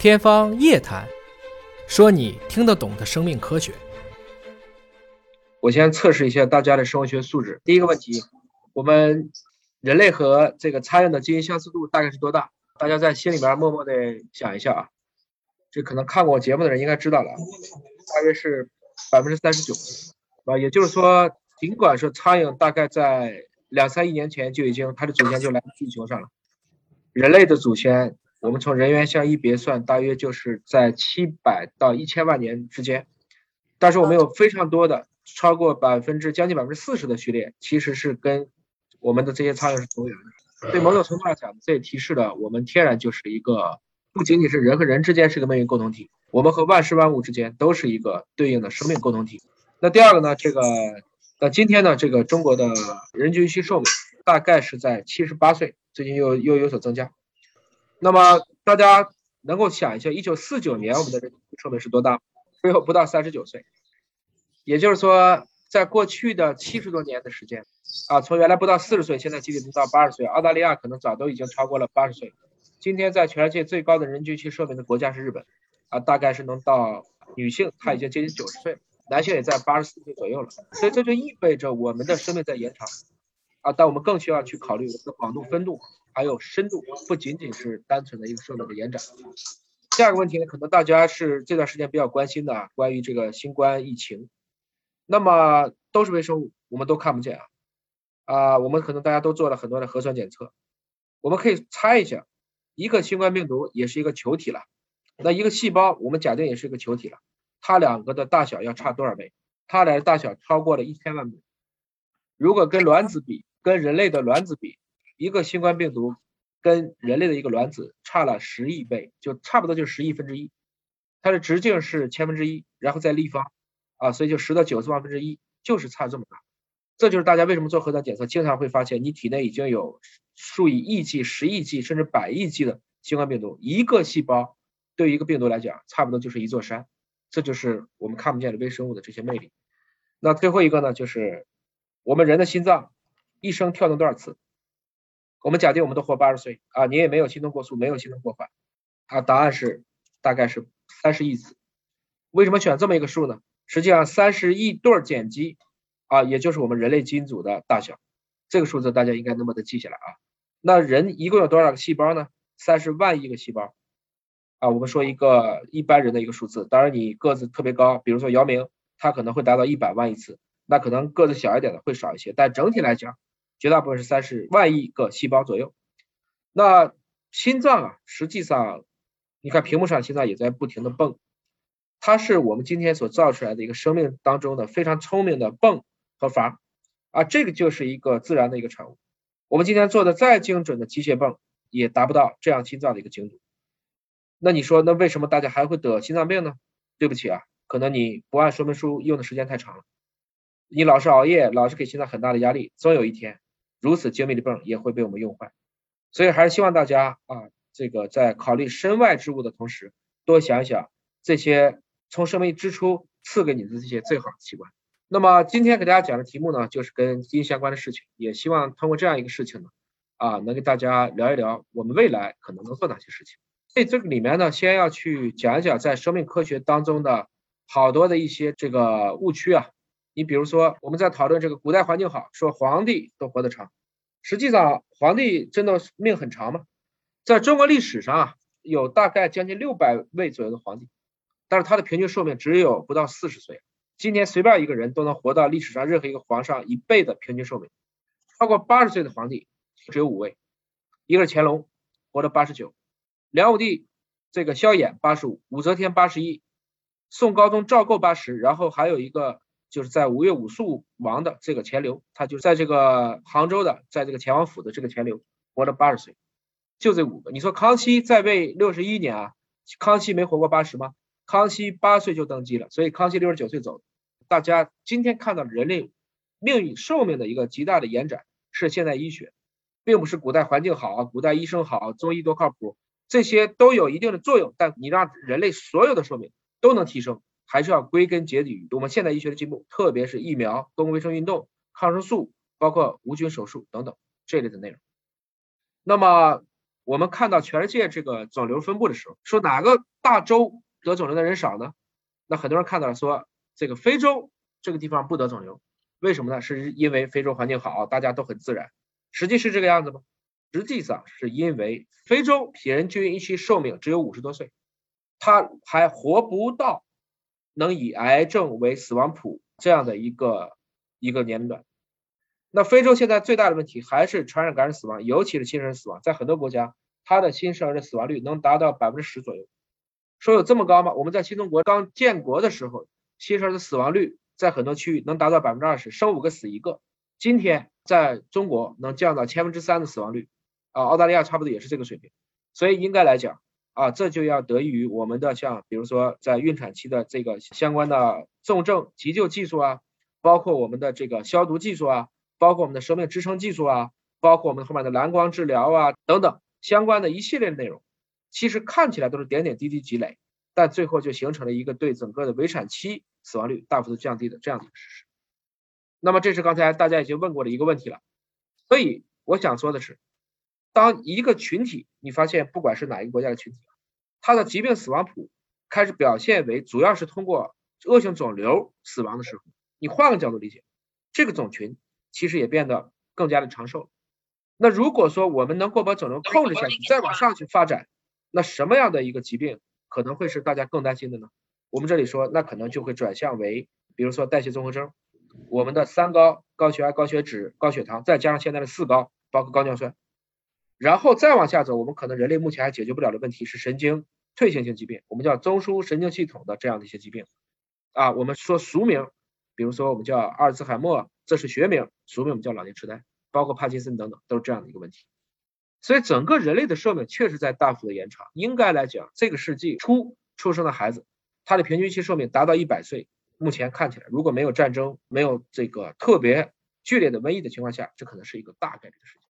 天方夜谭，说你听得懂的生命科学。我先测试一下大家的生物学素质。第一个问题，我们人类和这个苍蝇的基因相似度大概是多大？大家在心里边默默的想一下啊。这可能看过我节目的人应该知道了，大约是百分之三十九啊。也就是说，尽管是苍蝇，大概在两三亿年前就已经它的祖先就来地球上了，人类的祖先。我们从人猿相一别算，大约就是在七百到一千万年之间。但是我们有非常多的，超过百分之将近百分之四十的序列，其实是跟我们的这些苍蝇是同源的。对某种程度上讲，这也提示了我们天然就是一个，不仅仅是人和人之间是个命运共同体，我们和万事万物之间都是一个对应的生命共同体。那第二个呢？这个，那今天呢？这个中国的人均预期寿命大概是在七十八岁，最近又又有所增加。那么大家能够想一下，一九四九年我们的人均寿命是多大？只有不到三十九岁。也就是说，在过去的七十多年的时间，啊，从原来不到四十岁，现在基本能到八十岁。澳大利亚可能早都已经超过了八十岁。今天在全世界最高的人均期寿命的国家是日本，啊，大概是能到女性，她已经接近九十岁，男性也在八十四岁左右了。所以这就意味着我们的生命在延长，啊，但我们更需要去考虑我们的广度、分度。还有深度，不仅仅是单纯的一个设备的延展。第二个问题呢，可能大家是这段时间比较关心的，关于这个新冠疫情。那么都是微生物，我们都看不见啊啊，我们可能大家都做了很多的核酸检测，我们可以猜一下，一个新冠病毒也是一个球体了，那一个细胞我们假定也是一个球体了，它两个的大小要差多少倍？它俩的大小超过了一千万倍。如果跟卵子比，跟人类的卵子比。一个新冠病毒跟人类的一个卵子差了十亿倍，就差不多就是十亿分之一，它的直径是千分之一，然后再立方啊，所以就十的九次方分之一，就是差这么大。这就是大家为什么做核酸检测，经常会发现你体内已经有数以亿计、十亿计甚至百亿计的新冠病毒，一个细胞对于一个病毒来讲，差不多就是一座山。这就是我们看不见的微生物的这些魅力。那最后一个呢，就是我们人的心脏一生跳动多少次？我们假定我们都活八十岁啊，你也没有心动过速，没有心动过缓，啊，答案是大概是三十亿次。为什么选这么一个数呢？实际上三十亿对碱基啊，也就是我们人类基因组的大小，这个数字大家应该能把它记下来啊。那人一共有多少个细胞呢？三十万亿个细胞啊。我们说一个一般人的一个数字，当然你个子特别高，比如说姚明，他可能会达到一百万亿次，那可能个子小一点的会少一些，但整体来讲。绝大部分是三十万亿个细胞左右。那心脏啊，实际上你看屏幕上心脏也在不停的蹦，它是我们今天所造出来的一个生命当中的非常聪明的泵和阀啊，这个就是一个自然的一个产物。我们今天做的再精准的机械泵也达不到这样心脏的一个精度。那你说，那为什么大家还会得心脏病呢？对不起啊，可能你不按说明书用的时间太长了，你老是熬夜，老是给心脏很大的压力，总有一天。如此精密的泵也会被我们用坏，所以还是希望大家啊，这个在考虑身外之物的同时，多想想这些从生命之初赐给你的这些最好的器官。那么今天给大家讲的题目呢，就是跟基因相关的事情，也希望通过这样一个事情呢，啊，能给大家聊一聊我们未来可能能做哪些事情。所以这个里面呢，先要去讲一讲在生命科学当中的好多的一些这个误区啊。你比如说，我们在讨论这个古代环境好，说皇帝都活得长，实际上皇帝真的命很长吗？在中国历史上啊，有大概将近六百位左右的皇帝，但是他的平均寿命只有不到四十岁。今天随便一个人都能活到历史上任何一个皇上一倍的平均寿命，超过八十岁的皇帝只有五位，一个是乾隆，活了八十九；梁武帝这个萧衍八十五，武则天八十一，宋高宗赵构八十，然后还有一个。就是在五月五肃王的这个钱镠，他就在这个杭州的，在这个钱王府的这个钱镠活了八十岁，就这五个。你说康熙在位六十一年啊，康熙没活过八十吗？康熙八岁就登基了，所以康熙六十九岁走。大家今天看到人类命运寿命的一个极大的延展，是现代医学，并不是古代环境好啊，古代医生好，中医多靠谱，这些都有一定的作用，但你让人类所有的寿命都能提升。还是要归根结底我们现代医学的进步，特别是疫苗、公共卫生运动、抗生素，包括无菌手术等等这类的内容。那么我们看到全世界这个肿瘤分布的时候，说哪个大洲得肿瘤的人少呢？那很多人看到了说这个非洲这个地方不得肿瘤，为什么呢？是因为非洲环境好，大家都很自然。实际是这个样子吗？实际上是因为非洲平均一期寿命只有五十多岁，他还活不到能以癌症为死亡谱这样的一个一个年龄段。那非洲现在最大的问题还是传染感染死亡，尤其是新生儿死亡，在很多国家，它的新生儿的死亡率能达到百分之十左右。说有这么高吗？我们在新中国刚建国的时候，新生儿的死亡率在很多区域能达到百分之二十，生五个死一个。今天在中国能降到千分之三的死亡率，啊，澳大利亚差不多也是这个水平。所以应该来讲，啊，这就要得益于我们的像比如说在孕产期的这个相关的重症急救技术啊，包括我们的这个消毒技术啊。包括我们的生命支撑技术啊，包括我们后面的蓝光治疗啊等等相关的一系列内容，其实看起来都是点点滴滴积累，但最后就形成了一个对整个的围产期死亡率大幅度降低的这样的一个事实。那么这是刚才大家已经问过的一个问题了。所以我想说的是，当一个群体你发现不管是哪一个国家的群体，它的疾病死亡谱开始表现为主要是通过恶性肿瘤死亡的时候，你换个角度理解，这个种群。其实也变得更加的长寿。那如果说我们能够把肿瘤控制下去，再往上去发展，那什么样的一个疾病可能会是大家更担心的呢？我们这里说，那可能就会转向为，比如说代谢综合征，我们的三高：高血压、高血脂、高血糖，再加上现在的四高，包括高尿酸。然后再往下走，我们可能人类目前还解决不了的问题是神经退行性疾病，我们叫中枢神经系统的这样的一些疾病。啊，我们说俗名，比如说我们叫阿尔兹海默。这是学名，俗名我们叫老年痴呆，包括帕金森等等，都是这样的一个问题。所以整个人类的寿命确实在大幅的延长。应该来讲，这个世纪初出生的孩子，他的平均期寿命达到一百岁，目前看起来，如果没有战争，没有这个特别剧烈的瘟疫的情况下，这可能是一个大概率的事情。